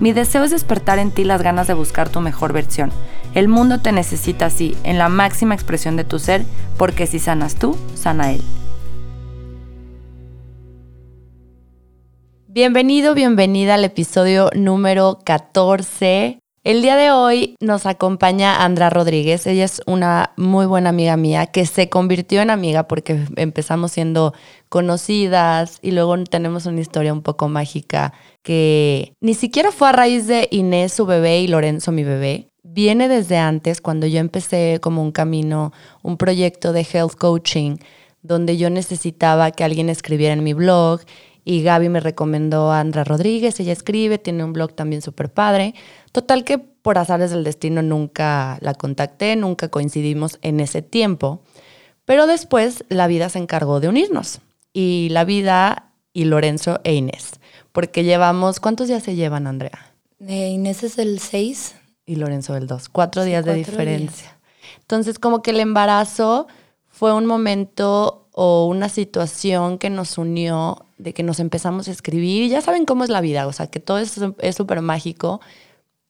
Mi deseo es despertar en ti las ganas de buscar tu mejor versión. El mundo te necesita así, en la máxima expresión de tu ser, porque si sanas tú, sana él. Bienvenido, bienvenida al episodio número 14 el día de hoy nos acompaña Andra Rodríguez. Ella es una muy buena amiga mía que se convirtió en amiga porque empezamos siendo conocidas y luego tenemos una historia un poco mágica que ni siquiera fue a raíz de Inés, su bebé, y Lorenzo, mi bebé. Viene desde antes, cuando yo empecé como un camino, un proyecto de health coaching, donde yo necesitaba que alguien escribiera en mi blog y Gaby me recomendó a Andra Rodríguez, ella escribe, tiene un blog también súper padre. Total que por azares del destino nunca la contacté, nunca coincidimos en ese tiempo, pero después la vida se encargó de unirnos y la vida y Lorenzo e Inés, porque llevamos, ¿cuántos días se llevan, Andrea? Eh, Inés es el 6. Y Lorenzo el 2, cuatro días de diferencia. Entonces como que el embarazo fue un momento o una situación que nos unió, de que nos empezamos a escribir. Y ya saben cómo es la vida, o sea, que todo es súper mágico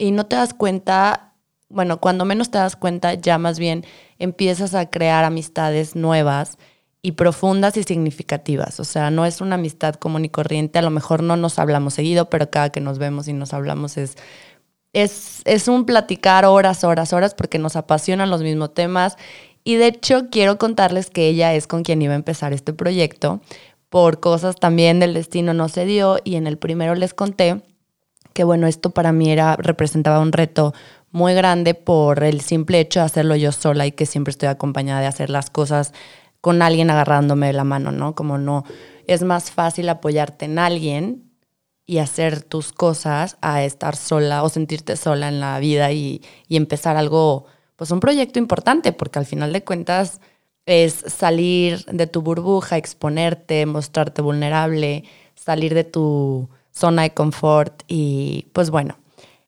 y no te das cuenta, bueno, cuando menos te das cuenta, ya más bien empiezas a crear amistades nuevas y profundas y significativas. O sea, no es una amistad común y corriente, a lo mejor no nos hablamos seguido, pero cada que nos vemos y nos hablamos es, es, es un platicar horas, horas, horas, porque nos apasionan los mismos temas. Y de hecho, quiero contarles que ella es con quien iba a empezar este proyecto. Por cosas también del destino no se dio y en el primero les conté que bueno, esto para mí era, representaba un reto muy grande por el simple hecho de hacerlo yo sola y que siempre estoy acompañada de hacer las cosas con alguien agarrándome la mano, ¿no? Como no, es más fácil apoyarte en alguien y hacer tus cosas a estar sola o sentirte sola en la vida y, y empezar algo, pues un proyecto importante, porque al final de cuentas es salir de tu burbuja, exponerte, mostrarte vulnerable, salir de tu zona de confort y pues bueno.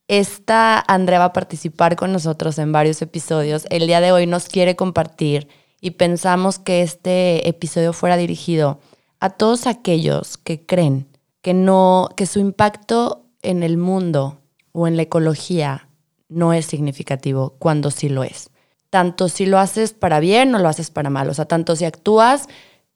Esta Andrea va a participar con nosotros en varios episodios. El día de hoy nos quiere compartir y pensamos que este episodio fuera dirigido a todos aquellos que creen que no que su impacto en el mundo o en la ecología no es significativo cuando sí lo es. Tanto si lo haces para bien o lo haces para mal, o sea, tanto si actúas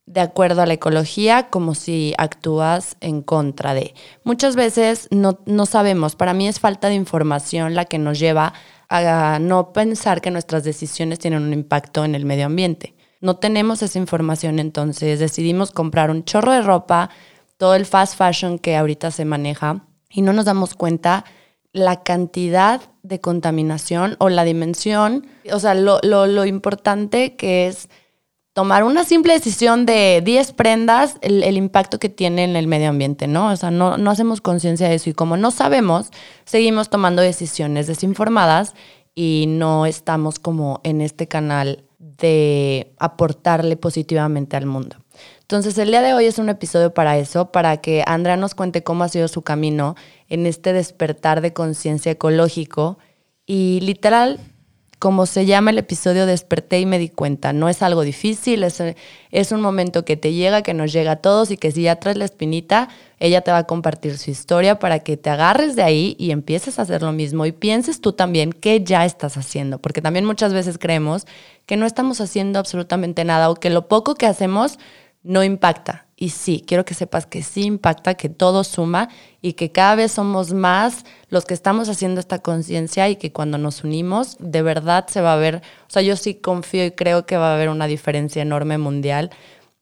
de acuerdo a la ecología como si actúas en contra de. Muchas veces no, no, sabemos, para mí es falta de información la que nos lleva a no pensar que nuestras decisiones tienen un impacto en el medio ambiente. No tenemos esa información, entonces decidimos comprar un chorro de ropa, todo el fast fashion que ahorita se maneja y no nos damos cuenta la cantidad de contaminación o la dimensión, o sea, lo, lo, lo importante que es tomar una simple decisión de 10 prendas, el, impacto que tiene en el medio ambiente, ¿no? O sea, no, no hacemos conciencia de eso y como no sabemos, seguimos tomando decisiones desinformadas y no estamos como en este canal de aportarle positivamente al mundo. Entonces, el día de hoy es un episodio para eso, para que Andrea nos cuente cómo ha sido su camino en este despertar de conciencia ecológico y literal como se llama el episodio, desperté y me di cuenta. No es algo difícil, es, un momento que te llega, que nos llega a todos y que si ya traes la espinita, ella te va a compartir su historia para que te agarres de ahí y empieces a hacer lo mismo y pienses tú también qué ya estás haciendo, porque también muchas veces creemos que no estamos haciendo absolutamente nada o que lo poco que hacemos no impacta. Y sí, quiero que sepas que sí impacta, que todo suma y que cada vez somos más los que estamos haciendo esta conciencia y que cuando nos unimos, de verdad se va a ver, o sea, yo sí confío y creo que va a haber una diferencia enorme mundial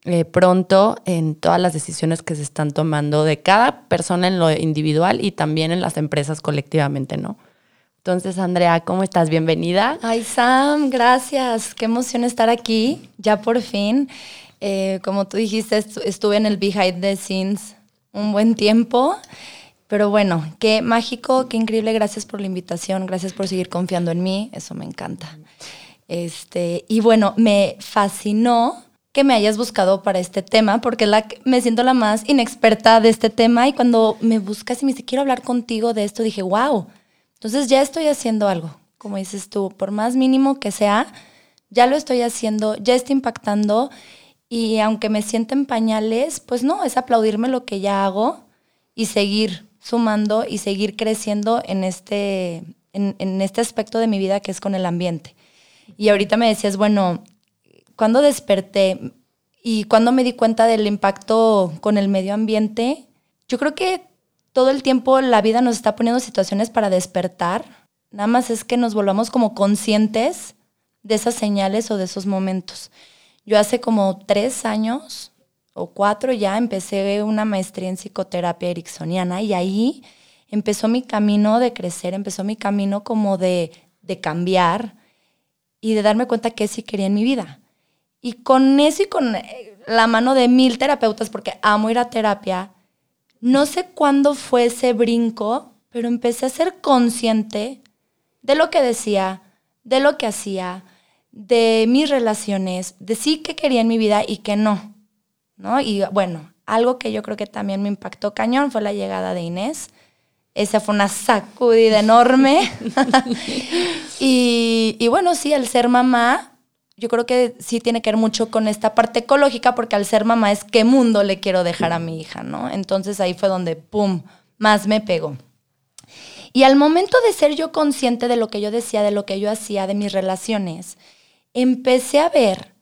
eh, pronto en todas las decisiones que se están tomando de cada persona en lo individual y también en las empresas colectivamente, ¿no? Entonces, Andrea, ¿cómo estás? Bienvenida. Ay, Sam, gracias. Qué emoción estar aquí, ya por fin. Eh, como tú dijiste, estuve en el behind the scenes un buen tiempo Pero bueno, qué mágico, qué increíble. Gracias por la invitación, gracias por seguir confiando en mí. Eso me encanta. Este, y bueno, me fascinó que me hayas buscado para este tema, porque la, me siento la más inexperta de este tema y cuando me buscas y me dice, quiero hablar contigo de esto, dije, wow, entonces ya estoy haciendo algo, como dices tú, por más mínimo que sea, ya lo estoy haciendo, ya está impactando y aunque me sienten pañales, pues no, es aplaudirme lo que ya hago y seguir sumando y seguir creciendo en este, en, en este aspecto de mi vida que es con el ambiente. Y ahorita me decías, bueno, cuando desperté y cuando me di cuenta del impacto con el medio ambiente, yo creo que todo el tiempo la vida nos está poniendo situaciones para despertar. Nada más es que nos volvamos como conscientes de esas señales o de esos momentos. Yo hace como tres años o cuatro ya empecé una maestría en psicoterapia ericksoniana y ahí empezó mi camino de crecer, empezó mi camino como de, de cambiar y de darme cuenta que sí quería en mi vida. Y con eso y con eh, la mano de mil terapeutas, porque amo ir a terapia, no sé cuándo fue ese brinco, pero empecé a ser consciente de lo que decía, de lo que hacía, de mis relaciones, de sí que quería en mi vida y que no. ¿no? Y bueno, algo que yo creo que también me impactó cañón fue la llegada de Inés. Esa fue una sacudida enorme. y, y, bueno, sí, el ser mamá yo creo que sí tiene que ver mucho con esta parte ecológica, porque al ser mamá es qué mundo le quiero dejar a mi hija, ¿no? Entonces ahí fue donde, ¡pum!, más me pegó. Y al momento de ser yo consciente de lo que yo decía, de lo que yo hacía, de mis relaciones, empecé a ver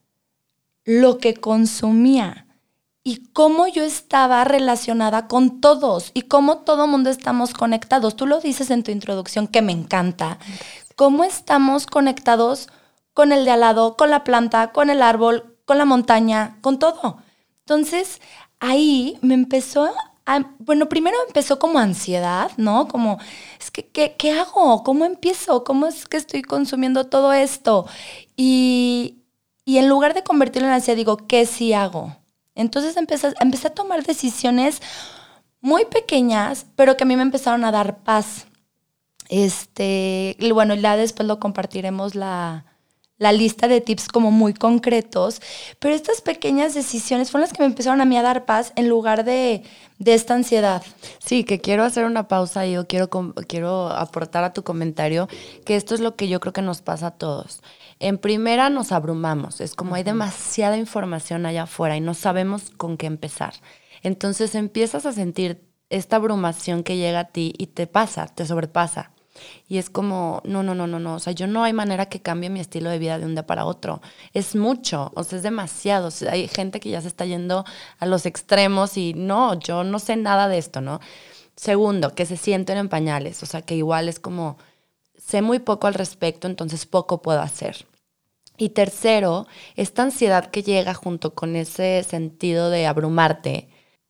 lo que consumía y cómo yo estaba relacionada con todos y cómo todo mundo estamos conectados. Tú lo dices en tu introducción que me encanta. Cómo estamos conectados con el de al lado, con la planta, con el árbol, con la montaña, con todo. Entonces, ahí me empezó bueno, primero empezó como ansiedad, ¿no? Como, es que, ¿qué, hago? ¿Cómo empiezo? ¿Cómo es que estoy consumiendo todo esto? Y, en lugar de convertirlo en ansiedad, digo, ¿qué sí hago? Entonces empecé, empecé a tomar decisiones muy pequeñas, pero que a mí me empezaron a dar paz. Este, y bueno, ya después lo compartiremos la, la lista de tips como muy concretos, pero estas pequeñas decisiones fueron las que me empezaron a mí a dar paz en lugar de, esta ansiedad. Sí, que quiero hacer una pausa y yo quiero, quiero aportar a tu comentario que esto es lo que yo creo que nos pasa a todos. En primera nos abrumamos, es como hay demasiada información allá afuera y no sabemos con qué empezar. Entonces empiezas a sentir esta abrumación que llega a ti y te pasa, te sobrepasa. Y es como, no, no, no, no, no. O sea, yo no hay manera que cambie mi estilo de vida de un día para otro. Es mucho, o sea, es demasiado. hay gente que ya se está yendo a los extremos y no, yo no sé nada de esto, ¿no? Segundo, que se sienten en pañales. O sea, que igual es como, sé muy poco al respecto, entonces poco puedo hacer. Y tercero, esta ansiedad que llega junto con ese sentido de abrumarte,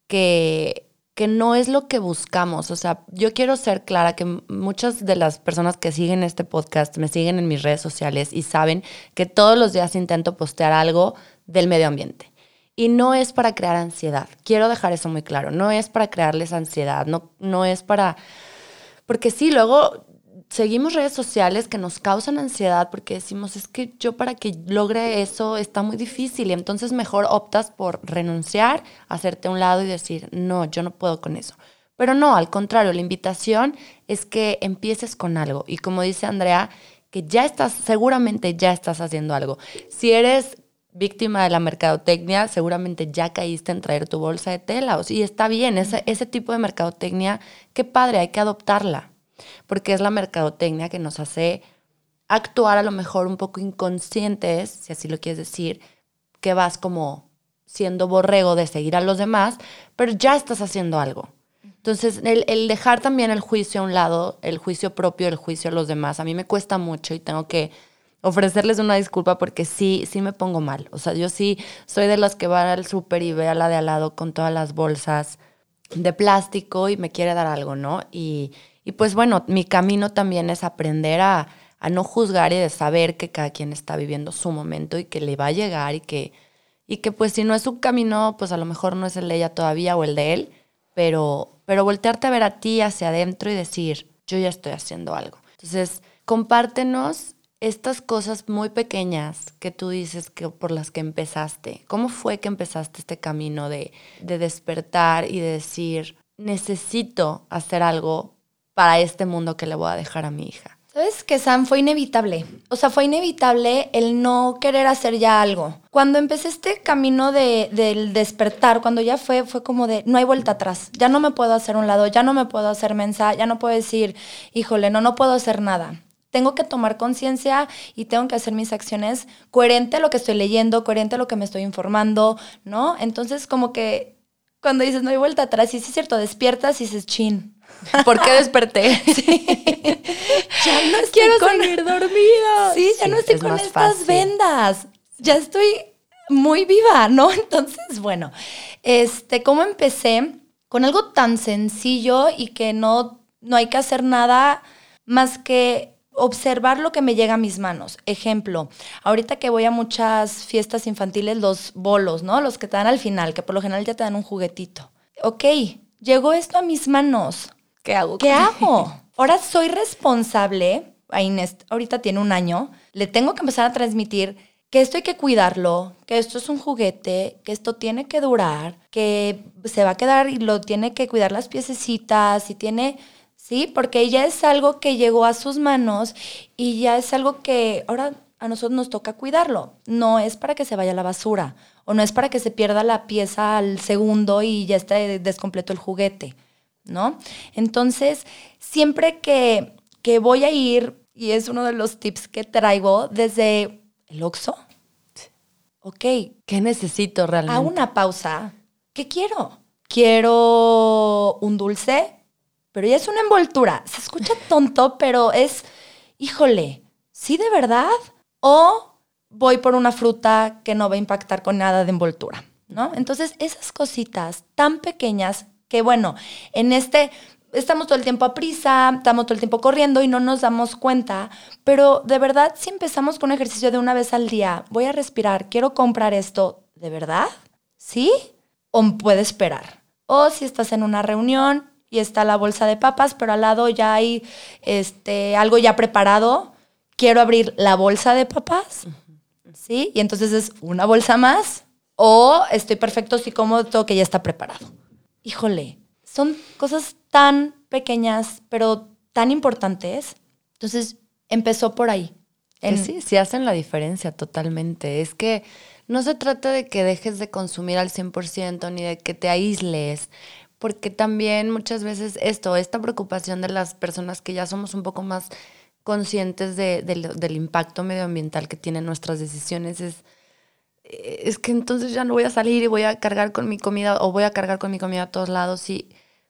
que que no es lo que buscamos. O sea, yo quiero ser clara que muchas de las personas que siguen este podcast me siguen en mis redes sociales y saben que todos los días intento postear algo del medio ambiente. Y no es para crear ansiedad. Quiero dejar eso muy claro. No es para crearles ansiedad. No, no es para... Porque sí, luego seguimos redes sociales que nos causan ansiedad porque decimos, es que yo para que logre eso está muy difícil y entonces mejor optas por renunciar, hacerte a un lado y decir, no, yo no puedo con eso. Pero no, al contrario, la invitación es que empieces con algo y como dice Andrea, que ya estás, seguramente ya estás haciendo algo. Si eres víctima de la mercadotecnia, seguramente ya caíste en traer tu bolsa de tela. Y está bien, ese, ese tipo de mercadotecnia, qué padre, hay que adoptarla porque es la mercadotecnia que nos hace actuar a lo mejor un poco inconscientes, si así lo quieres decir, que vas como siendo borrego de seguir a los demás, pero ya estás haciendo algo. Entonces, el, dejar también el juicio a un lado, el juicio propio, el juicio a los demás, a mí me cuesta mucho y tengo que ofrecerles una disculpa porque sí, sí me pongo mal. O sea, yo sí soy de las que van al súper y ve a la de al lado con todas las bolsas de plástico y me quiere dar algo, ¿no? Y, y pues bueno, mi camino también es aprender a, no juzgar y de saber que cada quien está viviendo su momento y que le va a llegar y que, y que pues si no es su camino, pues a lo mejor no es el de ella todavía o el de él, pero, pero voltearte a ver a ti hacia adentro y decir, yo ya estoy haciendo algo. Entonces, compártenos estas cosas muy pequeñas que tú dices que por las que empezaste. ¿Cómo fue que empezaste este camino de, de despertar y de decir, necesito hacer algo para este mundo que le voy a dejar a mi hija? ¿Sabes que Sam fue inevitable? O sea, fue inevitable el no querer hacer ya algo. Cuando empecé este camino de, del despertar, cuando ya fue, fue como de no hay vuelta atrás. Ya no me puedo hacer un lado, ya no me puedo hacer mensa, ya no puedo decir, híjole, no, no puedo hacer nada. Tengo que tomar conciencia y tengo que hacer mis acciones coherente a lo que estoy leyendo, coherente a lo que me estoy informando, ¿no? Entonces, como que cuando dices no hay vuelta atrás, y sí es cierto, despiertas y dices, chin, ¿Por qué desperté? Ya no estoy Quiero con... seguir dormida. Sí, ya no estoy es con estas fácil. vendas. Ya estoy muy viva, ¿no? Entonces, bueno, este, ¿cómo empecé? Con algo tan sencillo y que no, no hay que hacer nada más que observar lo que me llega a mis manos. Ejemplo, ahorita que voy a muchas fiestas infantiles, los bolos, ¿no? Los que te dan al final, que por lo general ya te dan un juguetito. Ok, llegó esto a mis manos. ¿Qué hago? ¿Qué hago? Ahora soy responsable. A Inés ahorita tiene un año. Le tengo que empezar a transmitir que esto hay que cuidarlo, que esto es un juguete, que esto tiene que durar, que se va a quedar y lo tiene que cuidar las piececitas y tiene, sí, porque ya es algo que llegó a sus manos y ya es algo que ahora a nosotros nos toca cuidarlo. No es para que se vaya a la basura o no es para que se pierda la pieza al segundo y ya esté descompleto el juguete. ¿No? Entonces, siempre que, que voy a ir, y es uno de los tips que traigo desde el Oxxo, ok, ¿Qué necesito realmente? a una pausa, ¿qué quiero? Quiero un dulce, pero ya es una envoltura. Se escucha tonto, pero es, híjole, ¿sí de verdad? O voy por una fruta que no va a impactar con nada de envoltura, ¿no? Entonces, esas cositas tan pequeñas que, bueno, en este estamos todo el tiempo a prisa, estamos todo el tiempo corriendo y no nos damos cuenta, pero de verdad si empezamos con un ejercicio de una vez al día, voy a respirar, quiero comprar esto, ¿de verdad? ¿Sí? ¿O puede esperar? O si estás en una reunión y está la bolsa de papas, pero al lado ya hay este, algo ya preparado, quiero abrir la bolsa de papas, ¿sí? Y entonces es una bolsa más, o estoy perfecto si como todo que ya está preparado. Híjole, son cosas tan pequeñas, pero tan importantes. Entonces, empezó por ahí. En- sí, sí hacen la diferencia totalmente. Es que no se trata de que dejes de consumir al 100% ni de que te aísles, porque también muchas veces esto, esta preocupación de las personas que ya somos un poco más conscientes de- del- del impacto medioambiental que tienen nuestras decisiones es, es que entonces ya no voy a salir y voy a cargar con mi comida o voy a cargar con mi comida a todos lados y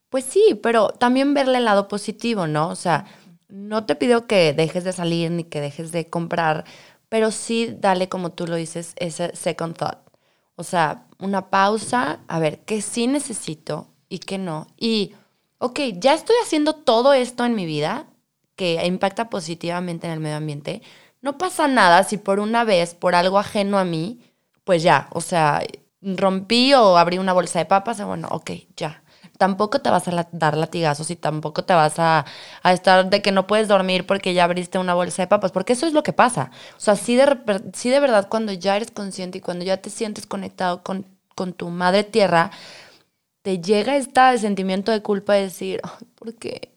pues sí, pero también verle el lado positivo, ¿no? O sea, no te pido que dejes de salir ni que dejes de comprar, pero sí dale, como tú lo dices, ese second thought. O sea, una pausa, a ver, qué sí necesito y qué no. Y, ok, ya estoy haciendo todo esto en mi vida que impacta positivamente en el medio ambiente. No pasa nada si por una vez, por algo ajeno a mí, pues ya, o sea, rompí o abrí una bolsa de papas, y bueno, ok, ya. Tampoco te vas a la- dar latigazos y tampoco te vas a, a estar de que no puedes dormir porque ya abriste una bolsa de papas, porque eso es lo que pasa. O sea, sí de, sí de verdad cuando ya eres consciente y cuando ya te sientes conectado con, con tu madre tierra, te llega este sentimiento de culpa de decir, "Ay, ¿por qué?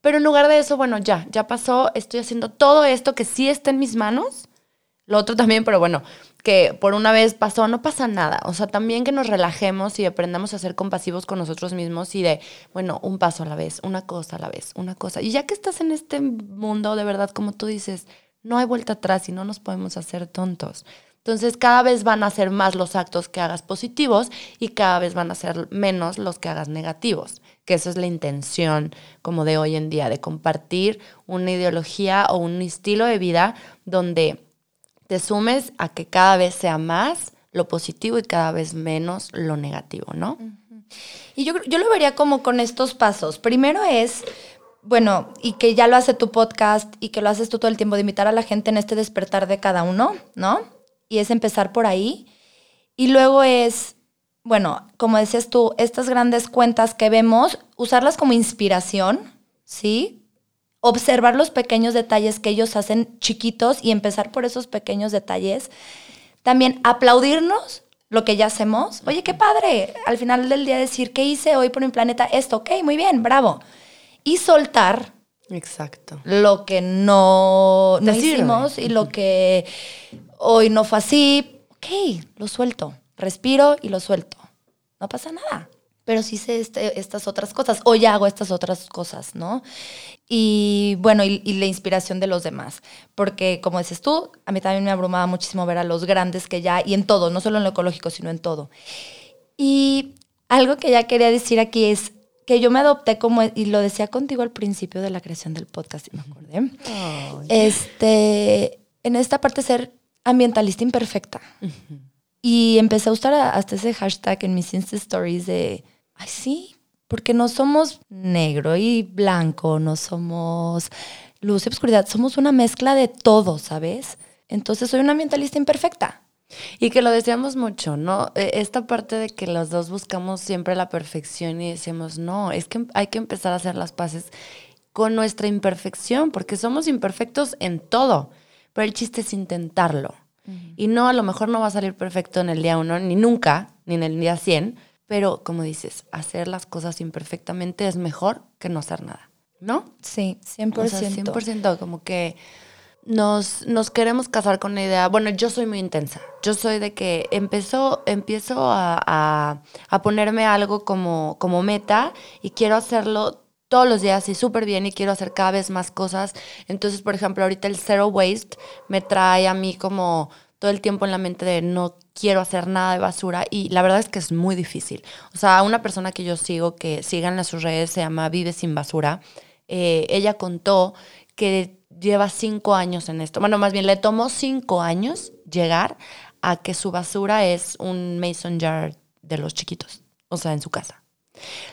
Pero en lugar de eso, bueno, ya, ya pasó, estoy haciendo todo esto que sí está en mis manos. Lo otro también, pero bueno, que por una vez pasó, no pasa nada. O sea, también que nos relajemos y aprendamos a ser compasivos con nosotros mismos y de, bueno, un paso a la vez, una cosa a la vez, una cosa. Y ya que estás en este mundo, de verdad, como tú dices, no hay vuelta atrás y no nos podemos hacer tontos. Entonces, cada vez van a ser más los actos que hagas positivos y cada vez van a ser menos los que hagas negativos, que esa es la intención como de hoy en día, de compartir una ideología o un estilo de vida donde te sumes a que cada vez sea más lo positivo y cada vez menos lo negativo, ¿no? Y yo, yo lo vería como con estos pasos. Primero es, bueno, y que ya lo hace tu podcast y que lo haces tú todo el tiempo de invitar a la gente en este despertar de cada uno, ¿no? Y es empezar por ahí. Y luego es, bueno, como decías tú, estas grandes cuentas que vemos, usarlas como inspiración, ¿sí? Observar los pequeños detalles que ellos hacen chiquitos y empezar por esos pequeños detalles. También aplaudirnos lo que ya hacemos. Oye, qué padre. Al final del día decir, ¿qué hice hoy por mi planeta? Esto, ok, muy bien, bravo. Y soltar. Exacto. Lo que no, no hicimos y lo que hoy no fue así. Ok, lo suelto. Respiro y lo suelto. No pasa nada. Pero sí sé este, estas otras cosas. O ya hago estas otras cosas, ¿no? Y bueno, y, la inspiración de los demás. Porque, como dices tú, a mí también me abrumaba muchísimo ver a los grandes que ya, y en todo, no solo en lo ecológico, sino en todo. Y algo que ya quería decir aquí es que yo me adopté como, y lo decía contigo al principio de la creación del podcast, si me acordé. Este, en esta parte ser ambientalista imperfecta. Y empecé a usar hasta ese hashtag en mis Insta Stories de, ay, sí, porque no somos negro y blanco, no somos luz y oscuridad, somos una mezcla de todo, ¿sabes? Entonces soy una ambientalista imperfecta. Y que lo decíamos mucho, ¿no? E, esta parte de que los dos buscamos siempre la perfección y decimos, no, es que hay que empezar a hacer las paces con nuestra imperfección, porque somos imperfectos en todo, pero el chiste es intentarlo. Y no, a lo mejor no va a salir perfecto en el día uno, ni nunca, ni en el día 100, pero como dices, hacer las cosas imperfectamente es mejor que no hacer nada, ¿no? Sí, 100%. O sea, 100%, como que nos, nos queremos casar con la idea. Bueno, yo soy muy intensa. Yo soy de que empezó, empiezo a, a, ponerme algo como, como meta y quiero hacerlo todos los días y súper bien y quiero hacer cada vez más cosas. Entonces, por ejemplo, ahorita el Zero Waste me trae a mí como todo el tiempo en la mente de no quiero hacer nada de basura y la verdad es que es muy difícil. O sea, una persona que yo sigo, que sigan en sus redes, se llama Vive sin Basura, eh, ella contó que lleva cinco años en esto. Bueno, más bien le tomó cinco años llegar a que su basura es un mason jar de los chiquitos, o sea, en su casa.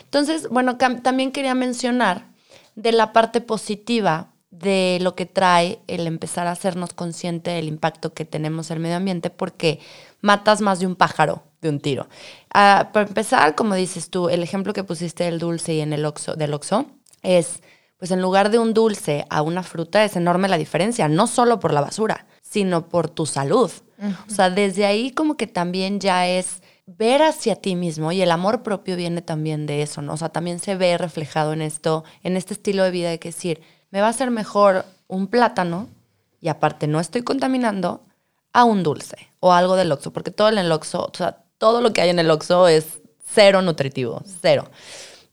Entonces, bueno, también quería mencionar de la parte positiva de lo que trae el empezar a hacernos consciente del impacto que tenemos en el medio ambiente, porque matas más de un pájaro de un tiro. Ah, para empezar, como dices tú, el ejemplo que pusiste del dulce y en el oxo, del oxo es, pues en lugar de un dulce a una fruta es enorme la diferencia, no solo por la basura, sino por tu salud. O sea, desde ahí como que también ya es ver hacia ti mismo y el amor propio viene también de eso, ¿no? O sea, también se ve reflejado en esto, en este estilo de vida de que decir, me va a ser mejor un plátano y aparte no estoy contaminando a un dulce o algo del Oxxo, porque todo en el Oxxo, o sea, todo lo que hay en el Oxxo es cero nutritivo, cero.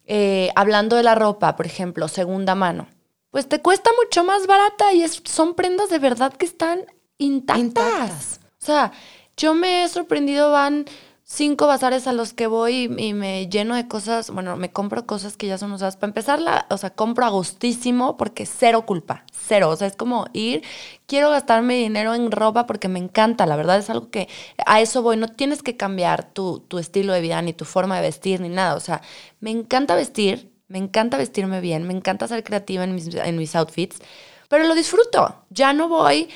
Eh, hablando de la ropa, por ejemplo, segunda mano, pues te cuesta mucho más barata y es, son prendas de verdad que están intactas. intactas. O sea, yo me he sorprendido, van cinco bazares a los que voy y, me lleno de cosas, bueno, me compro cosas que ya son usadas. Para empezar, la, o sea, compro a gustísimo porque cero culpa, cero. O sea, es como ir, quiero gastarme dinero en ropa porque me encanta, la verdad es algo que a eso voy. No tienes que cambiar tu, tu estilo de vida, ni tu forma de vestir, ni nada. O sea, me encanta vestir, me encanta vestirme bien, me encanta ser creativa en mis, en mis outfits, pero lo disfruto. Ya no voy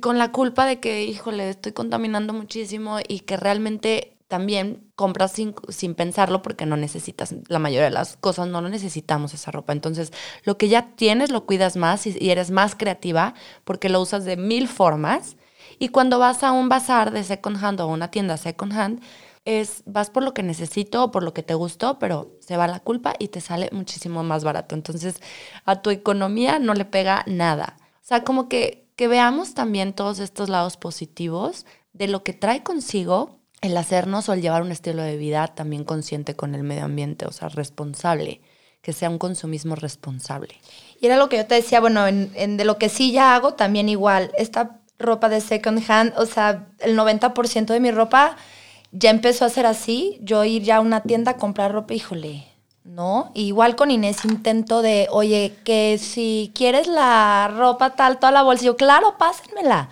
con la culpa de que, híjole, estoy contaminando muchísimo y que realmente también compras sin, sin, pensarlo porque no necesitas, la mayoría de las cosas no lo necesitamos esa ropa. Entonces, lo que ya tienes lo cuidas más y, eres más creativa porque lo usas de mil formas. Y cuando vas a un bazar de second hand o a una tienda second hand, es, vas por lo que necesito o por lo que te gustó, pero se va la culpa y te sale muchísimo más barato. Entonces, a tu economía no le pega nada. O sea, como que que veamos también todos estos lados positivos de lo que trae consigo el hacernos o el llevar un estilo de vida también consciente con el medio ambiente, o sea, responsable, que sea un consumismo responsable. Y era lo que yo te decía, bueno, en, de lo que sí ya hago, también igual, esta ropa de second hand, o sea, el 90% de mi ropa ya empezó a ser así, yo ir ya a una tienda a comprar ropa, híjole, ¿no? Igual con Inés intento de, oye, que si quieres la ropa tal, toda la bolsa, yo, claro, pásenmela,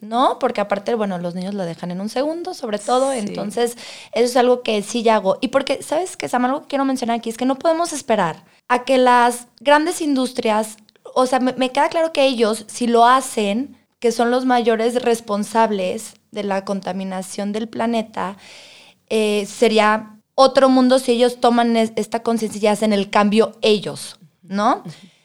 ¿no? Porque aparte, bueno, los niños lo dejan en un segundo, sobre todo, entonces eso es algo que sí ya hago. Y porque, ¿sabes qué, Sam? Algo que quiero mencionar aquí es que no podemos esperar a que las grandes industrias, o sea, me, me queda claro que ellos, si lo hacen, que son los mayores responsables de la contaminación del planeta, eh, sería otro mundo si ellos toman esta conciencia y hacen el cambio ellos, ¿no?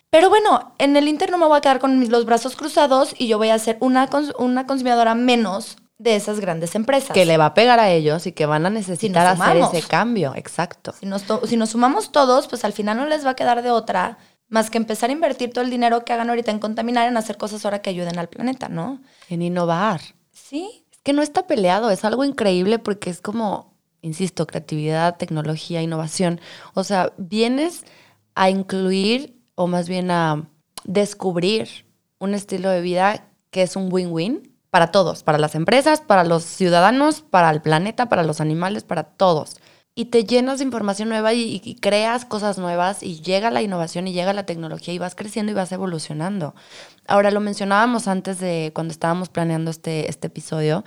Pero bueno, en el Inter no me voy a quedar con los brazos cruzados y yo voy a ser una, una consumidora menos de esas grandes empresas. Que le va a pegar a ellos y que van a necesitar hacer ese cambio, exacto. Si nos, si nos sumamos todos, pues al final no les va a quedar de otra más que empezar a invertir todo el dinero que hagan ahorita en contaminar, en hacer cosas ahora que ayuden al planeta, ¿no? En innovar. Sí. Es que no está peleado, es algo increíble porque es como, insisto, creatividad, tecnología, innovación. O sea, vienes a incluir o más bien a descubrir un estilo de vida que es un win-win para todos, para las empresas, para los ciudadanos, para el planeta, para los animales, para todos. Y te llenas de información nueva y, creas cosas nuevas y llega la innovación y llega la tecnología y vas creciendo y vas evolucionando. Ahora, lo mencionábamos antes de cuando estábamos planeando este, este episodio,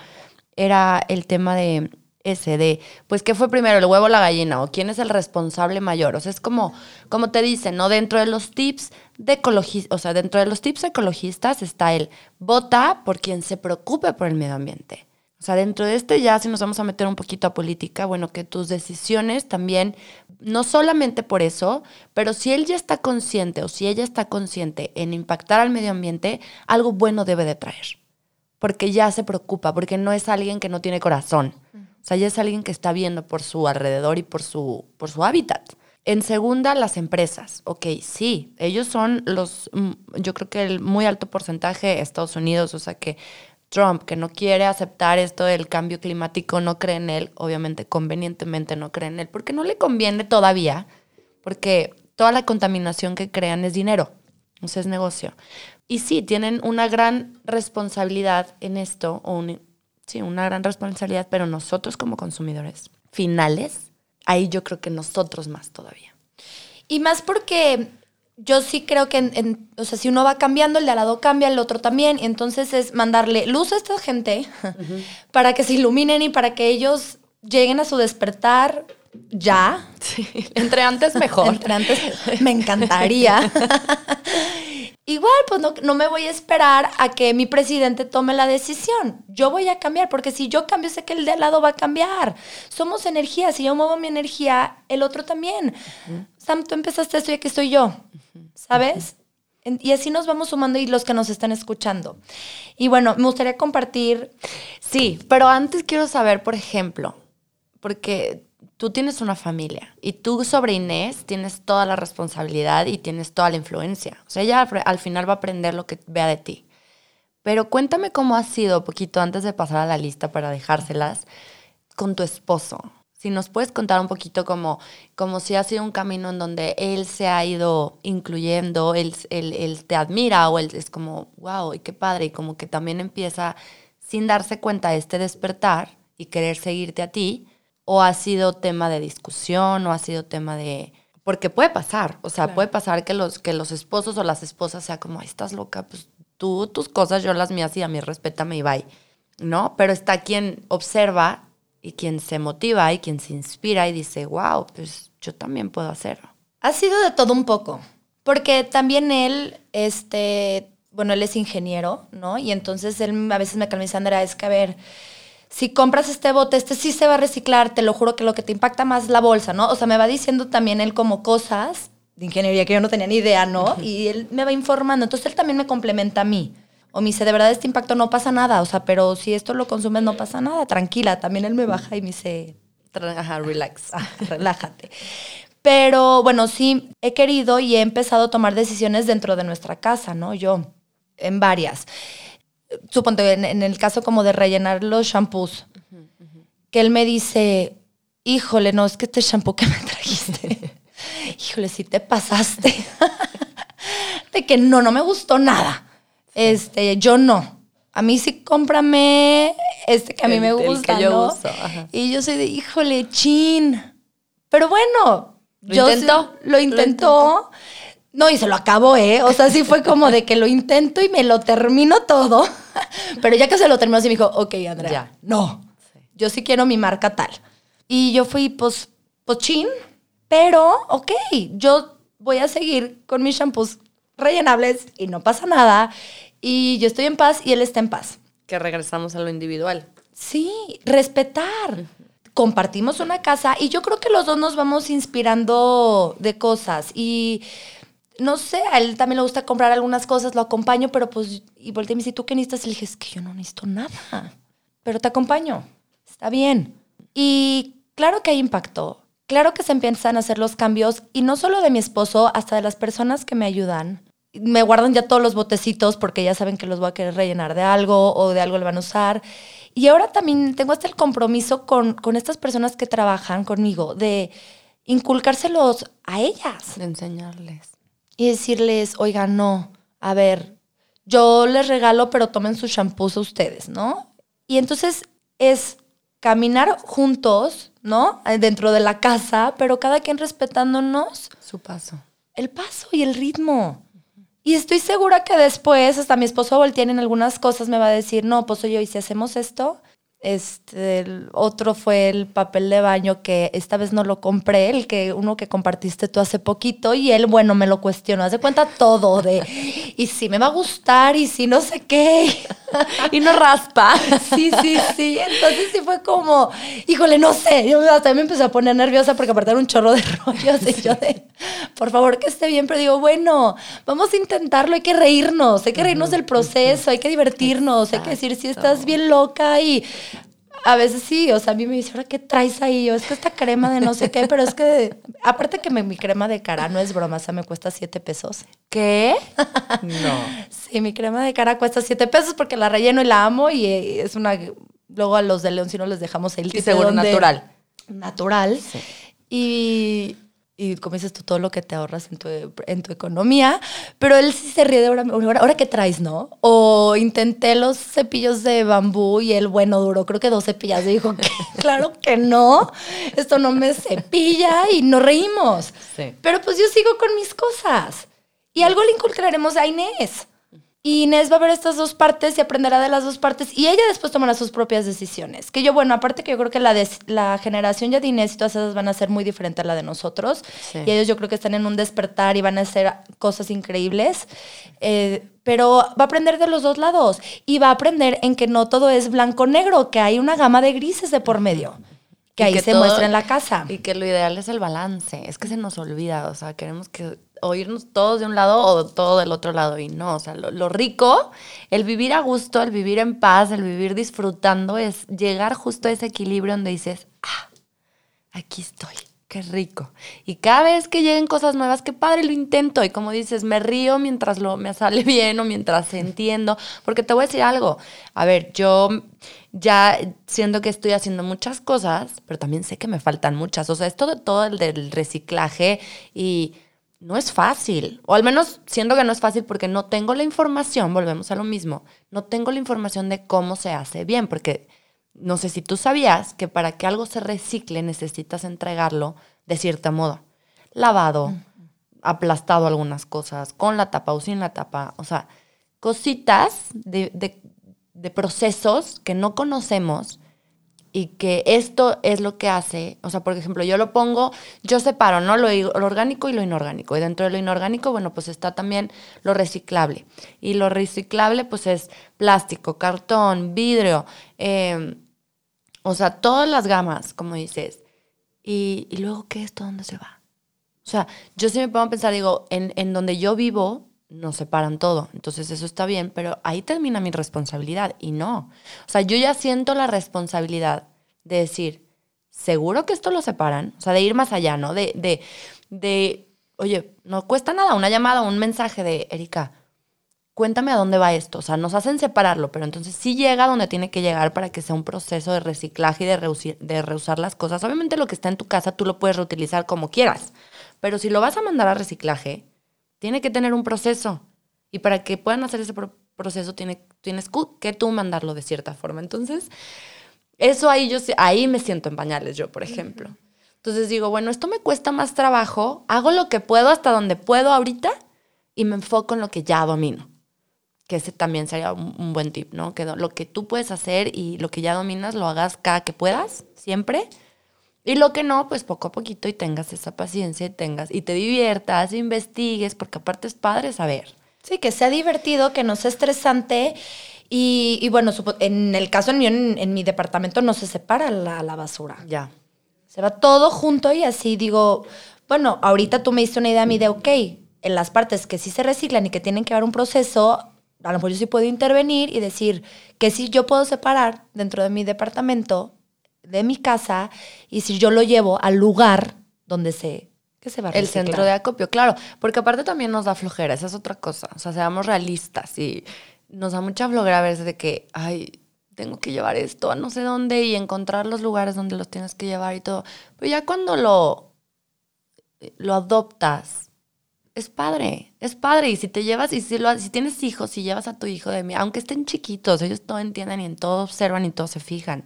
era el tema de de, pues, ¿qué fue primero, el huevo o la gallina? ¿O quién es el responsable mayor? O sea, es como, como te dicen, ¿no? Dentro de los tips de ecologista, o sea, dentro de los tips ecologistas está el vota por quien se preocupe por el medio ambiente. O sea, dentro de este ya, si nos vamos a meter un poquito a política, bueno, que tus decisiones también, no solamente por eso, pero si él ya está consciente o si ella está consciente en impactar al medio ambiente, algo bueno debe de traer. Porque ya se preocupa, porque no es alguien que no tiene corazón sea, ya es alguien que está viendo por su alrededor y por su, por su hábitat. En segunda, las empresas. Ok, sí, ellos son los, mm, yo creo que el muy alto porcentaje de Estados Unidos, o sea que Trump, que no quiere aceptar esto del cambio climático, no cree en él, obviamente convenientemente no cree en él, porque no le conviene todavía, porque toda la contaminación que crean es dinero, o sea, es negocio. Y sí, tienen una gran responsabilidad en esto, o sí, una gran responsabilidad, pero nosotros como consumidores finales, ahí yo creo que nosotros más todavía. Y más porque yo sí creo que, en, o sea, si uno va cambiando, el de al lado cambia, el otro también, y entonces es mandarle luz a esta gente para que se iluminen y para que ellos lleguen a su despertar ya. Sí, entre antes mejor. entre antes me encantaría. Igual, pues no, me voy a esperar a que mi presidente tome la decisión. Yo voy a cambiar, porque si yo cambio, sé que el de al lado va a cambiar. Somos energía. Si yo muevo mi energía, el otro también. Sam, tú empezaste esto y aquí estoy yo. ¿Sabes? Y así nos vamos sumando y los que nos están escuchando. Y bueno, me gustaría compartir. Sí, pero antes quiero saber, por ejemplo, porque tú tienes una familia y tú sobre Inés tienes toda la responsabilidad y tienes toda la influencia. O sea, ella al final va a aprender lo que vea de ti. Pero cuéntame cómo ha sido, poquito antes de pasar a la lista para dejárselas, con tu esposo. Si nos puedes contar un poquito como, como si ha sido un camino en donde él se ha ido incluyendo, él, él, él te admira o él es como, wow, y qué padre, y como que también empieza sin darse cuenta de este despertar y querer seguirte a ti o ha sido tema de discusión o ha sido tema de... Porque puede pasar, o sea, puede pasar que los, que los esposos o las esposas sea como, estás loca, pues tú tus cosas, yo las mías y a mí respétame y bye, ¿no? Pero está quien observa y quien se motiva y quien se inspira y dice, wow, pues yo también puedo hacerlo. Ha sido de todo un poco, porque también él, este, bueno, él es ingeniero, ¿no? Y entonces él a veces me calma y dice, Andrea, es que a ver, si compras este bote, este sí se va a reciclar, te lo juro que lo que te impacta más es la bolsa, ¿no? O sea, me va diciendo también él como cosas de ingeniería que yo no tenía ni idea, ¿no? Y él me va informando. Entonces él también me complementa a mí. O me dice, de verdad este impacto no pasa nada, o sea, pero si esto lo consumes no pasa nada, tranquila. También él me baja y me dice, Ajá, relax, relájate. Pero bueno, sí he querido y he empezado a tomar decisiones dentro de nuestra casa, ¿no? Yo, en varias suponte, en, el caso como de rellenar los shampoos, que él me dice, híjole, no, es que este shampoo que me trajiste, híjole, si te pasaste. de que no, no me gustó nada. Este, yo no. A mí sí cómprame este que a mí me gusta, que yo Uso. Y yo soy de, híjole, chin. Pero bueno, ¿Lo yo intentó? lo intentó. No, y se lo acabó, ¿eh? O sea, sí fue como de que lo intento y me lo termino todo. Pero ya que se lo terminó, sí me dijo, ok, Andrea, no. Yo sí quiero mi marca tal. Y yo fui, pues, pochín, pero, ok, yo voy a seguir con mis shampoos rellenables y no pasa nada. Y yo estoy en paz y él está en paz. Que regresamos a lo individual. Sí, respetar compartimos una casa y yo creo que los dos nos vamos inspirando de cosas y no sé, a él también le gusta comprar algunas cosas, lo acompaño, pero pues, y volteé y me dice, ¿tú qué necesitas? Y le dije, es que yo no necesito nada, pero te acompaño, está bien. Y claro que hay impacto, claro que se empiezan a hacer los cambios, y no solo de mi esposo, hasta de las personas que me ayudan. Me guardan ya todos los botecitos porque ya saben que los voy a querer rellenar de algo o de algo le van a usar. Y ahora también tengo hasta el compromiso con, con estas personas que trabajan conmigo de inculcárselos a ellas. De enseñarles y decirles, oiga, no, a ver, yo les regalo, pero tomen sus shampoos a ustedes, ¿no? Y entonces es caminar juntos, ¿no? Dentro de la casa, pero cada quien respetándonos. Su paso. El paso y el ritmo. Y estoy segura que después, hasta mi esposo voltea en algunas cosas, me va a decir, no, pues oye, ¿y si hacemos esto? Este, el otro fue el papel de baño que esta vez no lo compré, el que uno que compartiste tú hace poquito y él, bueno, me lo cuestionó, hace cuenta todo de, y si me va a gustar y si no sé qué. y no raspa. Sí, sí, sí. Entonces sí fue como, híjole, no sé, yo hasta me empecé a poner nerviosa porque aparte era un chorro de rollos y yo de, por favor que esté bien, pero digo, bueno, vamos a intentarlo, hay que reírnos, hay que reírnos del proceso, hay que divertirnos, hay que decir si estás bien loca y a veces sí, o sea, a mí me dice, ¿ahora qué traes ahí? Yo, es que esta crema de no sé qué, pero es que, aparte que mi crema de cara no es broma, o sea, me cuesta siete pesos. ¿Qué? no. Sí, mi crema de cara cuesta siete pesos porque la relleno y la amo y eh, es una, luego a los de León si no les dejamos el Y seguro natural. Natural. Sí. Y y como dices tú, todo lo que te ahorras en tu, en tu economía, pero él sí se ríe de ahora, ahora, qué traes, ¿no? O intenté los cepillos de bambú y él, bueno, duró creo que dos cepillas y dijo, que, claro que no, esto no me cepilla y nos reímos. Sí. Pero pues yo sigo con mis cosas. Y algo le inculcaremos a Inés. Y Inés va a ver estas dos partes y aprenderá de las dos partes y ella después tomará sus propias decisiones. Que yo, bueno, aparte que yo creo que la, la generación ya de Inés y todas esas van a ser muy diferentes a la de nosotros. Y ellos yo creo que están en un despertar y van a hacer cosas increíbles. Eh, pero va a aprender de los dos lados y va a aprender en que no todo es blanco-negro, que hay una gama de grises de por medio que ahí se muestra en la casa. Y que lo ideal es el balance. Es que se nos olvida, o sea, queremos que o irnos todos de un lado o todo del otro lado. Y no, o sea, lo, rico, el vivir a gusto, el vivir en paz, el vivir disfrutando, es llegar justo a ese equilibrio donde dices, ah, aquí estoy, qué rico. Y cada vez que lleguen cosas nuevas, qué padre, lo intento. Y como dices, me río mientras lo, me sale bien o mientras entiendo. Porque te voy a decir algo. A ver, yo ya siento que estoy haciendo muchas cosas, pero también sé que me faltan muchas. O sea, esto de todo el del reciclaje y no es fácil, o al menos siento que no es fácil porque no tengo la información, volvemos a lo mismo, no tengo la información de cómo se hace bien, porque no sé si tú sabías que para que algo se recicle necesitas entregarlo de cierto modo, lavado, aplastado algunas cosas, con la tapa o sin la tapa, o sea, cositas de, de procesos que no conocemos y que esto es lo que hace, o sea, por ejemplo, yo lo pongo, yo separo, ¿no? Lo, orgánico y lo inorgánico. Y dentro de lo inorgánico, bueno, pues está también lo reciclable. Y lo reciclable, pues es plástico, cartón, vidrio, em, o sea, todas las gamas, como dices. Y, luego, ¿qué esto? ¿Dónde se va? O sea, yo sí me pongo a pensar, digo, en, en donde yo vivo, nos separan todo. Entonces eso está bien, pero ahí termina mi responsabilidad y no. O sea, yo ya siento la responsabilidad de decir, seguro que esto lo separan, o sea, de ir más allá, ¿no? De, de, de oye, no cuesta nada una llamada o un mensaje de, Erika, cuéntame a dónde va esto. O sea, nos hacen separarlo, pero entonces sí llega donde tiene que llegar para que sea un proceso de reciclaje y de, de reusar las cosas. Obviamente lo que está en tu casa tú lo puedes reutilizar como quieras, pero si lo vas a mandar a reciclaje, tiene que tener un proceso. Y para que puedan hacer ese proceso, tiene, tienes que tú mandarlo de cierta forma. Entonces, eso ahí yo ahí me siento en pañales yo, por ejemplo. Entonces digo, bueno, esto me cuesta más trabajo, hago lo que puedo hasta donde puedo ahorita y me enfoco en lo que ya domino. Que ese también sería un, un buen tip, ¿no? Que lo que tú puedes hacer y lo que ya dominas lo hagas cada que puedas, siempre y lo que no, pues poco a poquito y tengas esa paciencia y tengas y te diviertas, investigues, porque aparte es padre saber. Sí, que sea divertido, que no sea estresante Y, y bueno, en el caso en, mío, en, en mi departamento no se separa la, la basura. Ya. Se va todo junto y así digo, bueno, ahorita tú me diste una idea a mí de, ok, en las partes que sí se reciclan y que tienen que haber un proceso, a lo mejor yo sí puedo intervenir y decir que sí yo puedo separar dentro de mi departamento, de mi casa, y si yo lo llevo al lugar donde se, que se va a El reciclar. centro de acopio, claro, porque aparte también nos da flojera, esa es otra cosa. O sea, seamos realistas y nos da mucha flojera a veces de que, ay, tengo que llevar esto a no sé dónde y encontrar los lugares donde los tienes que llevar y todo. Pero ya cuando lo, lo adoptas, es padre, es padre. Y si te llevas, y si, lo, si tienes hijos, si llevas a tu hijo de mí, aunque estén chiquitos, ellos todo entienden y en todo observan y todo se fijan.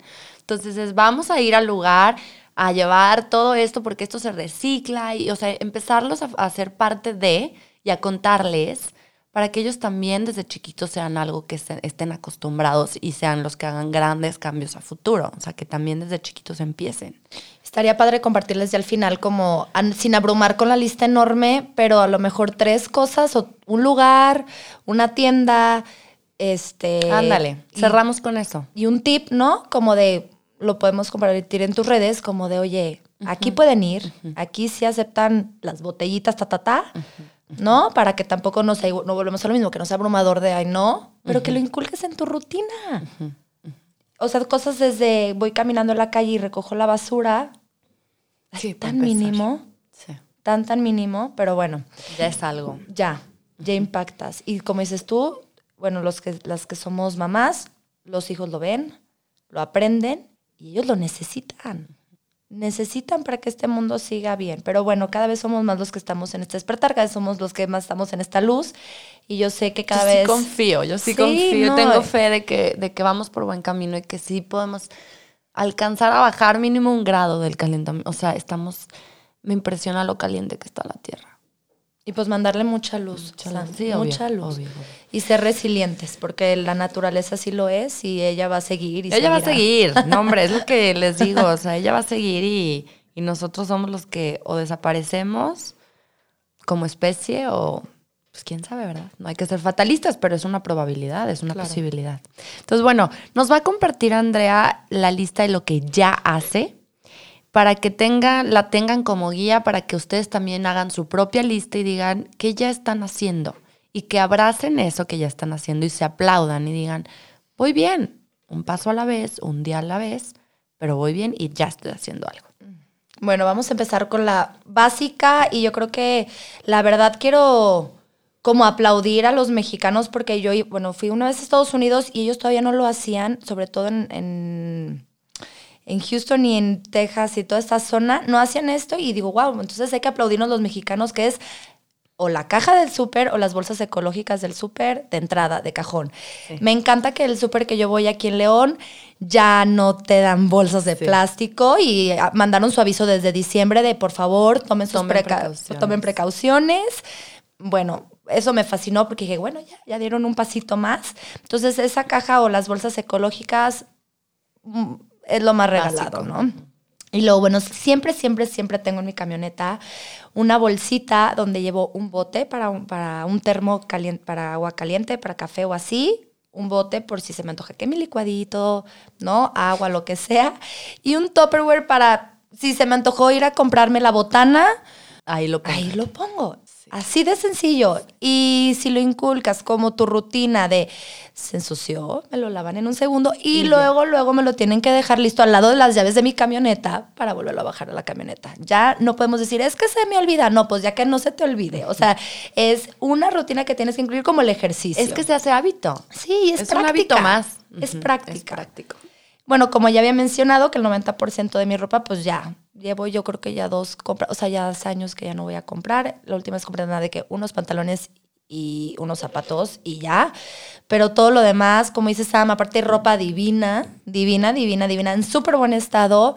Entonces es, vamos a ir al lugar a llevar todo esto porque esto se recicla y, o sea, empezarlos a, a ser parte de y a contarles para que ellos también desde chiquitos sean algo que se- estén acostumbrados y sean los que hagan grandes cambios a futuro. O sea, que también desde chiquitos empiecen. Estaría padre compartirles ya al final como sin abrumar con la lista enorme, pero a lo mejor tres cosas o un lugar, una tienda, este... Ándale, y- cerramos con eso. Y un tip, ¿no? Como de, lo podemos compartir en tus redes, como de, oye, aquí pueden ir, aquí sí aceptan las botellitas, ta, ta, ta, ¿no? Para que tampoco nos, no volvemos a lo mismo, que no sea abrumador de, ay, no, pero que lo inculques en tu rutina. O sea, cosas desde, voy caminando en la calle y recojo la basura, Sí, tan mínimo, Sí, tan, tan mínimo, pero bueno, ya es algo. ya, ya impactas. Y como dices tú, bueno, los que, las que somos mamás, los hijos lo ven, lo aprenden y ellos lo necesitan. Necesitan para que este mundo siga bien. Pero bueno, cada vez somos más los que estamos en este despertar, cada vez somos los que más estamos en esta luz. Y yo sé que cada yo vez... sí confío, yo sí, Sí, confío, no, tengo eh. fe de que, de que vamos por buen camino y que sí podemos alcanzar a bajar mínimo un grado del calentamiento. O sea, estamos, me impresiona lo caliente que está la Tierra. Y pues mandarle mucha luz. Mucha o sea, luz, sí, obvio, mucha luz. obvio, obvio. Y ser resilientes, porque la naturaleza sí lo es y ella va a seguir. Y ella va a seguir, no hombre, es lo que les digo, o sea, ella va a seguir y, y nosotros somos los que o desaparecemos como especie o, pues quién sabe, ¿verdad? No hay que ser fatalistas, pero es una probabilidad, es una Claro. posibilidad. Entonces, bueno, nos va a compartir Andrea la lista de lo que ya hace para que tenga, la tengan como guía, para que ustedes también hagan su propia lista y digan qué ya están haciendo y que abracen eso que ya están haciendo y se aplaudan y digan, voy bien, un paso a la vez, un día a la vez, pero voy bien y ya estoy haciendo algo. Bueno, vamos a empezar con la básica y yo creo que la verdad quiero como aplaudir a los mexicanos porque yo, bueno, fui una vez a Estados Unidos y ellos todavía no lo hacían, sobre todo en, en, en Houston y en Texas y toda esta zona, no hacían esto y digo, wow, entonces hay que aplaudirnos los mexicanos que es o la caja del súper o las bolsas ecológicas del súper de entrada, de cajón. Me encanta que el súper que yo voy aquí en León ya no te dan bolsas de Sí. plástico y ah, mandaron su aviso desde diciembre de por favor tomen, sus Tomen preca- precauciones. tomen precauciones. Bueno, eso me fascinó porque dije, bueno, ya, ya dieron un pasito más. Entonces esa caja o las bolsas ecológicas mm, es lo más regalado, Básico. ¿no? Y luego, bueno, siempre, siempre, siempre tengo en mi camioneta una bolsita donde llevo un bote para un, para un termo caliente, para agua caliente, para café o así. Un bote por si se me antoja que mi licuadito, ¿no? Agua, lo que sea. Y un Tupperware para si se me antojó ir a comprarme la botana, Ahí lo pongo. ahí lo pongo. Así de sencillo. Y si lo inculcas como tu rutina de se ensució, me lo lavan en un segundo y, Y ya. luego, luego me lo tienen que dejar listo al lado de las llaves de mi camioneta para volverlo a bajar a la camioneta. Ya no podemos decir, es que se me olvida. No, pues ya que no se te olvide. O sea, es una rutina que tienes que incluir como el ejercicio. Es que se hace hábito. sí, es, Es, práctica. un hábito más. Es práctica. Es práctico. Bueno, como ya había mencionado que el 90% de mi ropa, pues ya, llevo yo creo que ya dos compras, o sea, ya hace años que ya no voy a comprar. La última vez compré nada de que unos pantalones y unos zapatos y ya. Pero todo lo demás, como dice Sam, aparte ropa divina, divina, divina, divina, en súper buen estado.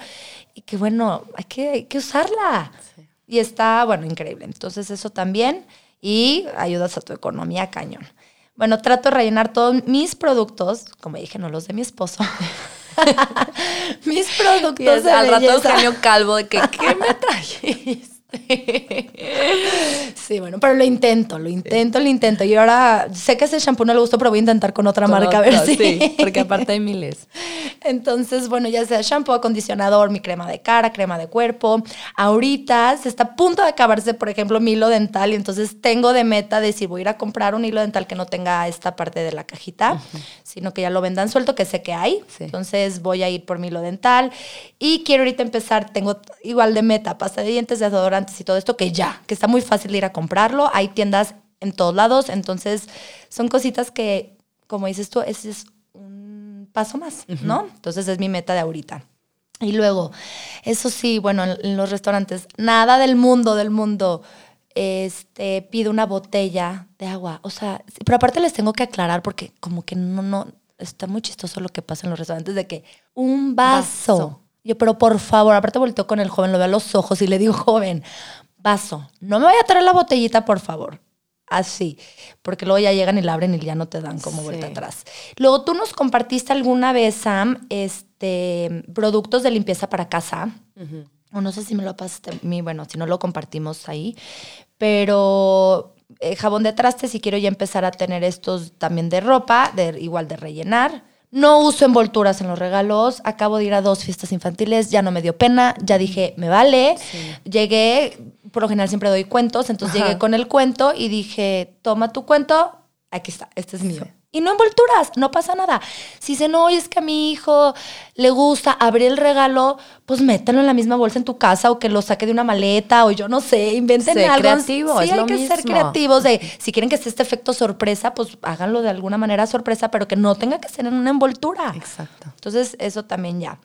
Y que bueno, hay que, hay que usarla. Sí. Y está, bueno, increíble. Entonces eso también. Y ayudas a tu economía cañón. Bueno, trato de rellenar todos mis productos, como dije, no los de mi esposo. mis productos Y es de al rato belleza. Eugenio Calvo de que, ¿qué me trajiste? Sí, bueno, pero lo intento, lo intento, lo intento. Y ahora sé que ese shampoo no le gustó, pero voy a intentar con otra marca a ver si. Sí, porque aparte hay miles. Entonces, bueno, ya sea shampoo, acondicionador, mi crema de cara, crema de cuerpo. Ahorita se está a punto de acabarse, por ejemplo, mi hilo dental. Y entonces tengo de meta decir, voy a ir a comprar un hilo dental que no tenga esta parte de la cajita, sino que ya lo vendan suelto, que sé que hay. Entonces voy a ir por mi hilo dental. Y quiero ahorita empezar, tengo igual de meta, pasta de dientes, y todo esto, que ya, que está muy fácil de ir a comprarlo. Hay tiendas en todos lados. Entonces son cositas que, como dices tú, ese es un paso más, ¿no? Entonces es mi meta de ahorita. Y luego, eso sí, bueno, en, los restaurantes, nada del mundo, del mundo, este, pido una botella de agua. O sea, pero aparte les tengo que aclarar porque como que no, no, está muy chistoso lo que pasa en los restaurantes de que un vaso. Yo, pero por favor, aparte volteo con el joven, lo veo a los ojos y le digo, joven, vaso, no me vaya a traer la botellita, por favor. Así, porque luego ya llegan y la abren y ya no te dan como vuelta atrás. Luego tú nos compartiste alguna vez, Sam, este, productos de limpieza para casa. O no sé si me lo pasaste a mí, bueno, si no lo compartimos ahí. Pero eh, jabón de traste, si quiero ya empezar a tener estos también de ropa, de, igual de rellenar. No uso envolturas en los regalos. Acabo de ir a dos fiestas infantiles, ya no me dio pena, ya dije, me vale. Llegué, por lo general siempre doy cuentos, entonces llegué con el cuento y dije, toma tu cuento, aquí está, este es mío. Y no envolturas, no pasa nada. Si dicen, no, es que a mi hijo le gusta abrir el regalo, pues mételo en la misma bolsa en tu casa o que lo saque de una maleta o yo no sé, inventen algo. creativo, sí, hay que ser creativos. De, si quieren que esté este efecto sorpresa, pues háganlo de alguna manera sorpresa, pero que no tenga que ser en una envoltura. Exacto. Entonces, eso también ya.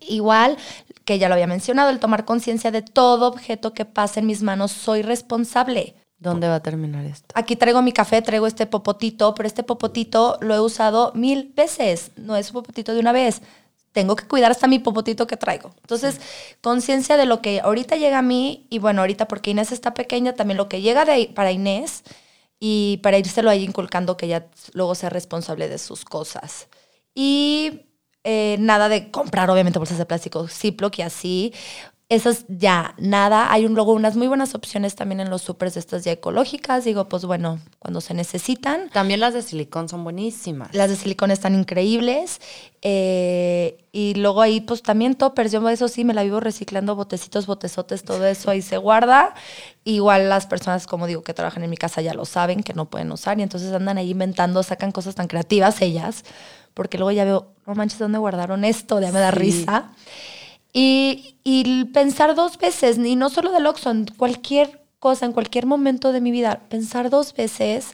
Igual que ya lo había mencionado, el tomar conciencia de todo objeto que pase en mis manos, soy responsable. ¿Dónde va a terminar esto? Aquí traigo mi café, traigo este popotito, pero este popotito lo he usado mil veces. No es un popotito de una vez. Tengo que cuidar hasta mi popotito que traigo. Entonces, conciencia de lo que ahorita llega a mí, y bueno, ahorita porque Inés está pequeña, también lo que llega de, para Inés, y para írselo ahí inculcando que ya luego sea responsable de sus cosas. Y eh, nada de comprar, obviamente, bolsas de plástico Ziploc y así. Esas ya, nada. Hay un, luego unas muy buenas opciones también en los supers de estas ya ecológicas. Digo, pues bueno, cuando se necesitan. También las de silicón son buenísimas. Las de silicón están increíbles. Eh, y luego ahí, pues también toppers. Yo eso sí, me la vivo reciclando, botecitos, botezotes, todo eso ahí se guarda. Igual las personas, como digo, que trabajan en mi casa ya lo saben, que no pueden usar. Y entonces andan ahí inventando, sacan cosas tan creativas ellas. Porque luego ya veo, no manches, ¿dónde guardaron esto? Ya me da risa. Y, pensar dos veces, y no solo del Oxxo, en cualquier cosa, en cualquier momento de mi vida, pensar dos veces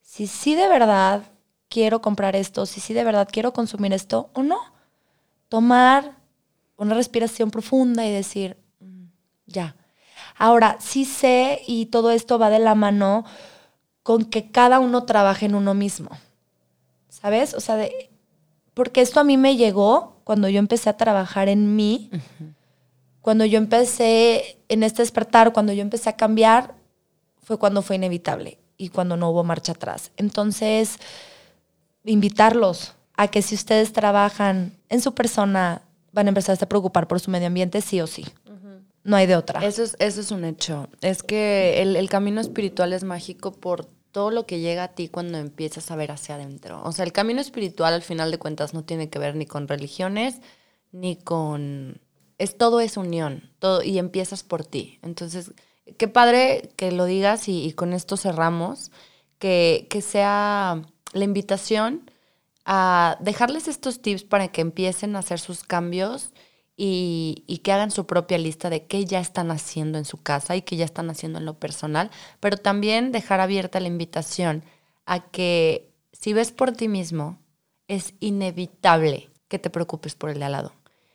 si sí de verdad quiero comprar esto, si sí de verdad quiero consumir esto o no. Tomar una respiración profunda y decir, mm, ya. Ahora, sí sé y todo esto va de la mano con que cada uno trabaje en uno mismo. ¿Sabes? O sea, de, porque esto a mí me llegó cuando yo empecé a trabajar en mí, cuando yo empecé en este despertar, cuando yo empecé a cambiar, fue cuando fue inevitable y cuando no hubo marcha atrás. Entonces, invitarlos a que si ustedes trabajan en su persona, van a empezar a preocupar por su medio ambiente, sí o sí. No hay de otra. Eso es, eso es un hecho. Es que el, el camino espiritual es mágico por todo lo que llega a ti cuando empiezas a ver hacia adentro. O sea, el camino espiritual al final de cuentas no tiene que ver ni con religiones, ni con... Es todo es unión, todo, y empiezas por ti. Entonces, qué padre que lo digas y, con esto cerramos, que, que sea la invitación a dejarles estos tips para que empiecen a hacer sus cambios y, que hagan su propia lista de qué ya están haciendo en su casa y qué ya están haciendo en lo personal, pero también dejar abierta la invitación a que si ves por ti mismo, es inevitable que te preocupes por el de al lado,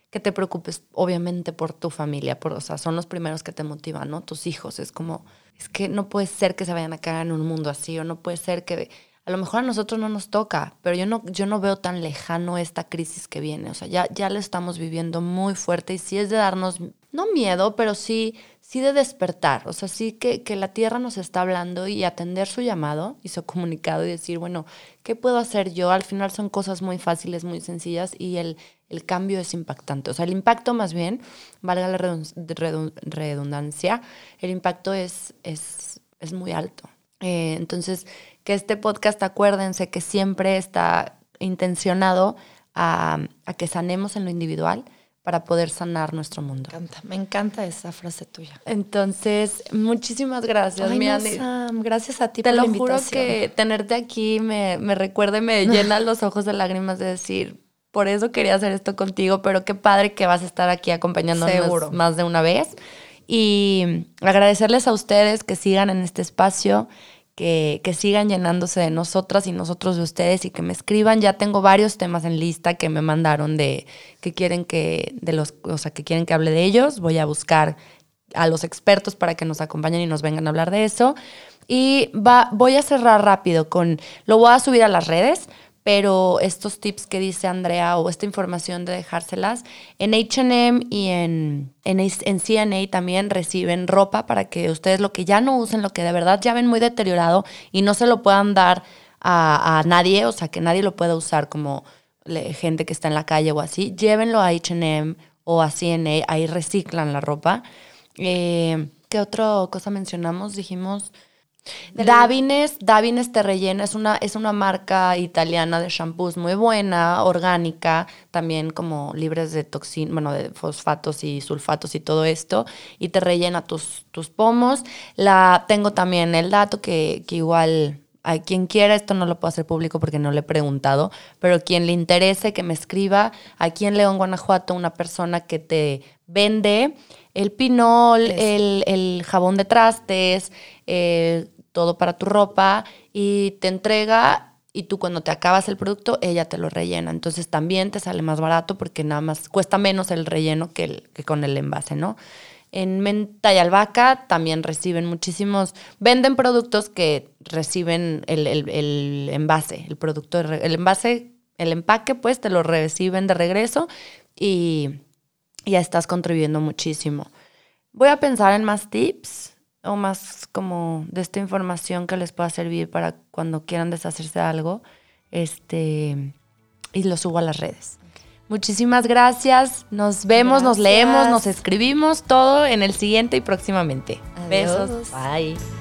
que te preocupes obviamente por tu familia, por, o sea, son los primeros que te motivan, ¿no? Tus hijos, es como, es que no puede ser que se vayan a caer en un mundo así o no puede ser que a lo mejor a nosotros no nos toca, pero yo no, yo no veo tan lejano esta crisis que viene. O sea, ya, ya la estamos viviendo muy fuerte y sí es de darnos, no miedo, pero sí, sí de despertar. O sea, sí que, que la Tierra nos está hablando y atender su llamado y su comunicado y decir, bueno, ¿qué puedo hacer yo? Al final son cosas muy fáciles, muy sencillas y el, el cambio es impactante. O sea, el impacto más bien, valga la redundancia, el impacto es, es, es muy alto. Eh, entonces, que este podcast, acuérdense que siempre está intencionado a, que sanemos en lo individual para poder sanar nuestro mundo. Me encanta, me encanta esa frase tuya. Entonces, muchísimas gracias, Ay, Gracias a ti Te por lo la invitación. juro que tenerte aquí me, me recuerda y me llena los ojos de lágrimas de decir, por eso quería hacer esto contigo, pero qué padre que vas a estar aquí acompañándonos Seguro. más de una vez. Y agradecerles a ustedes que sigan en este espacio, que, sigan llenándose de nosotras y nosotros de ustedes y que me escriban. Ya tengo varios temas en lista que me mandaron de que quieren que, de los, o sea, que quieren que hable de ellos. Voy a buscar a los expertos para que nos acompañen y nos vengan a hablar de eso. Y va, voy a cerrar rápido con, lo voy a subir a las redes, pero estos tips que dice Andrea o esta información de dejárselas, en HM y en, en, en, CNA también reciben ropa para que ustedes lo que ya no usen, lo que de verdad ya ven muy deteriorado y no se lo puedan dar a, a nadie, o sea, que nadie lo pueda usar como gente que está en la calle o así, llévenlo a HM o a CNA, ahí reciclan la ropa. Eh, ¿Qué otra cosa mencionamos? Dijimos... Davines, Davines Te Rellena es una, es una marca italiana de shampoos muy buena, orgánica, también como libres de toxina, bueno, de fosfatos y sulfatos y todo esto, y te rellena tus, tus pomos. La, tengo también el dato que, que igual a quien quiera, esto no lo puedo hacer público porque no le he preguntado, pero quien le interese que me escriba, aquí en León, Guanajuato, una persona que te vende el pinol, el, el, jabón de trastes, eh, todo para tu ropa y te entrega y tú cuando te acabas el producto, ella te lo rellena. Entonces también te sale más barato porque nada más cuesta menos el relleno que, el, que con el envase, ¿no? En menta y albahaca también reciben muchísimos, venden productos que reciben el, el, el envase, el producto, el envase, el empaque, pues te lo reciben de regreso y ya estás contribuyendo muchísimo. Voy a pensar en más tips o más como de esta información que les pueda servir para cuando quieran deshacerse de algo. Este, y lo subo a las redes. Muchísimas gracias. Nos vemos, gracias. nos leemos, nos escribimos todo en el siguiente y próximamente. Adiós. Besos. Bye.